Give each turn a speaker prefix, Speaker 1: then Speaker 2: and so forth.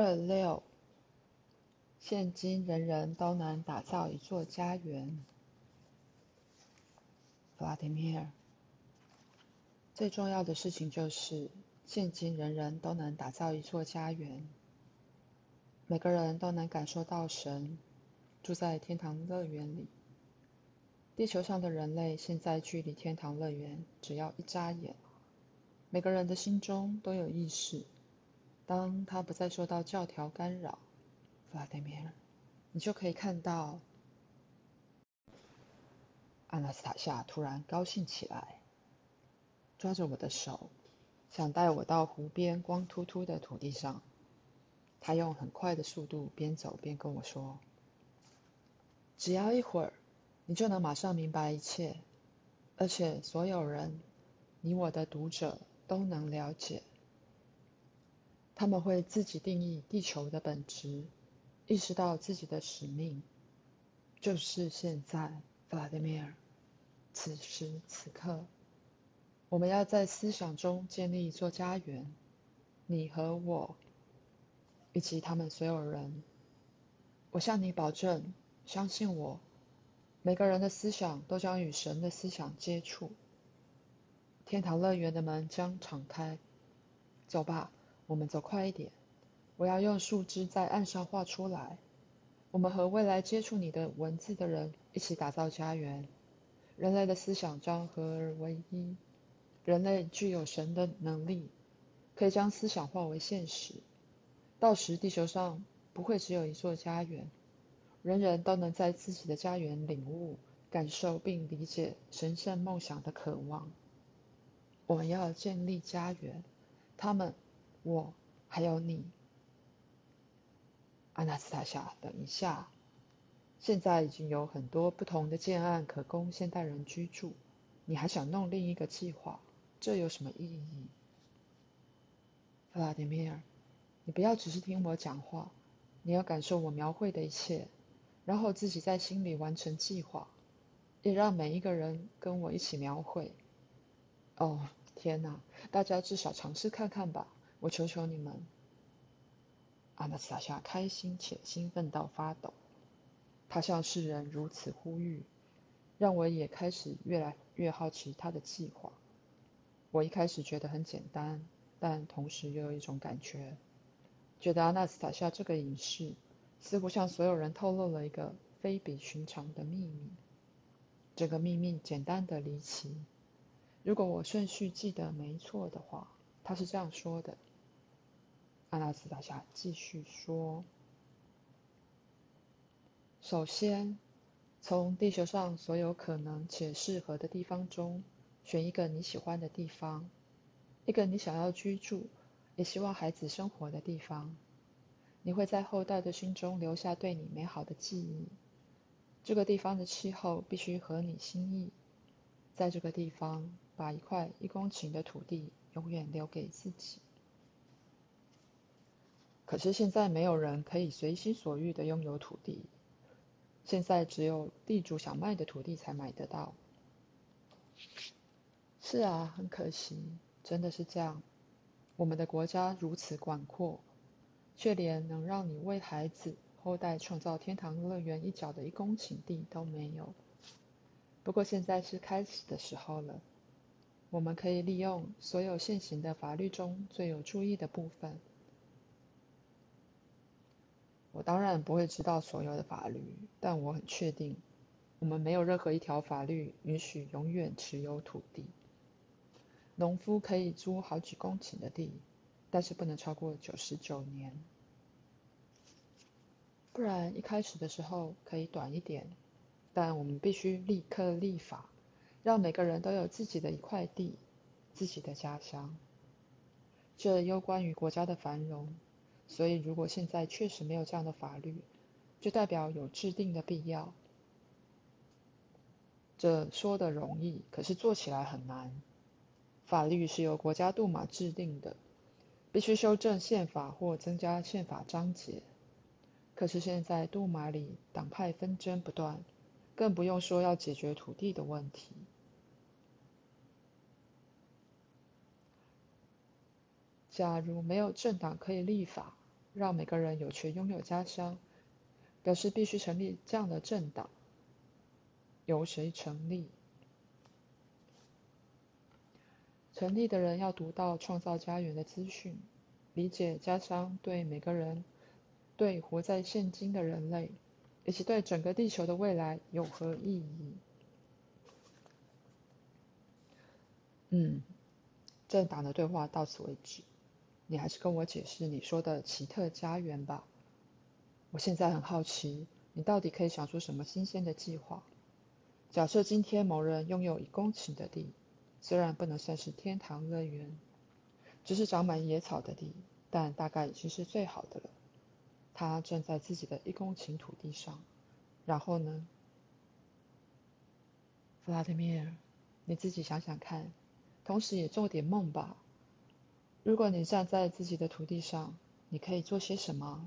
Speaker 1: 二六，现今人人都能打造一座家园。弗拉迪米尔，最重要的事情就是，现今人人都能打造一座家园。每个人都能感受到神住在天堂乐园里。地球上的人类现在距离天堂乐园只要一眨眼。每个人的心中都有意识。当他不再受到教条干扰，弗拉德米尔，你就可以看到。阿纳斯塔夏突然高兴起来，抓着我的手，想带我到湖边光秃秃的土地上。他用很快的速度边走边跟我说：“只要一会儿，你就能马上明白一切，而且所有人，你我的读者都能了解。”他们会自己定义地球的本质，意识到自己的使命，就是现在，弗拉迪米尔，此时此刻，我们要在思想中建立一座家园，你和我，以及他们所有人。我向你保证，相信我，每个人的思想都将与神的思想接触，天堂乐园的门将敞开。走吧。我们走快一点，我要用树枝在岸上画出来。我们和未来接触你的文字的人一起打造家园。人类的思想将合而为一。人类具有神的能力，可以将思想化为现实。到时，地球上不会只有一座家园，人人都能在自己的家园领悟、感受并理解神圣梦想的渴望。我们要建立家园，他们。我还有你，阿纳斯塔夏，等一下，现在已经有很多不同的建案可供现代人居住，你还想弄另一个计划？这有什么意义？弗拉迪米尔，你不要只是听我讲话，你要感受我描绘的一切，然后自己在心里完成计划，也让每一个人跟我一起描绘。哦，天哪，大家至少尝试看看吧。我求求你们，阿纳斯塔夏开心且兴奋到发抖。他向世人如此呼吁，让我也开始越来越好奇他的计划。我一开始觉得很简单，但同时又有一种感觉，觉得阿纳斯塔夏这个隐士似乎向所有人透露了一个非比寻常的秘密。这个秘密简单的离奇。如果我顺序记得没错的话，他是这样说的。阿拉斯塔夏继续说：“首先，从地球上所有可能且适合的地方中，选一个你喜欢的地方，一个你想要居住，也希望孩子生活的地方。你会在后代的心中留下对你美好的记忆。这个地方的气候必须合你心意。在这个地方，把一块一公顷的土地永远留给自己。”可是现在没有人可以随心所欲地拥有土地。现在只有地主想卖的土地才买得到。是啊，很可惜，真的是这样。我们的国家如此广阔，却连能让你为孩子后代创造天堂乐园一角的一公顷地都没有。不过现在是开始的时候了。我们可以利用所有现行的法律中最有注意的部分。我当然不会知道所有的法律，但我很确定，我们没有任何一条法律允许永远持有土地。农夫可以租好几公顷的地，但是不能超过九十九年。不然一开始的时候可以短一点，但我们必须立刻立法，让每个人都有自己的一块地，自己的家乡。这攸关于国家的繁荣。所以，如果现在确实没有这样的法律，就代表有制定的必要。这说得容易，可是做起来很难。法律是由国家杜马制定的，必须修正宪法或增加宪法章节。可是现在杜马里党派纷争不断，更不用说要解决土地的问题。假如没有政党可以立法，让每个人有权拥有家乡，表示必须成立这样的政党。由谁成立？成立的人要读到创造家园的资讯，理解家乡对每个人、对活在现今的人类，以及对整个地球的未来有何意义。嗯，政党的对话到此为止。你还是跟我解释你说的奇特家园吧。我现在很好奇，你到底可以想出什么新鲜的计划？假设今天某人拥有一公顷的地。虽然不能算是天堂乐园，只是长满野草的地，但大概已经是最好的了。他站在自己的一公顷土地上，然后呢？弗拉德米尔，你自己想想看，同时也做点梦吧。如果你站在自己的土地上，你可以做些什么？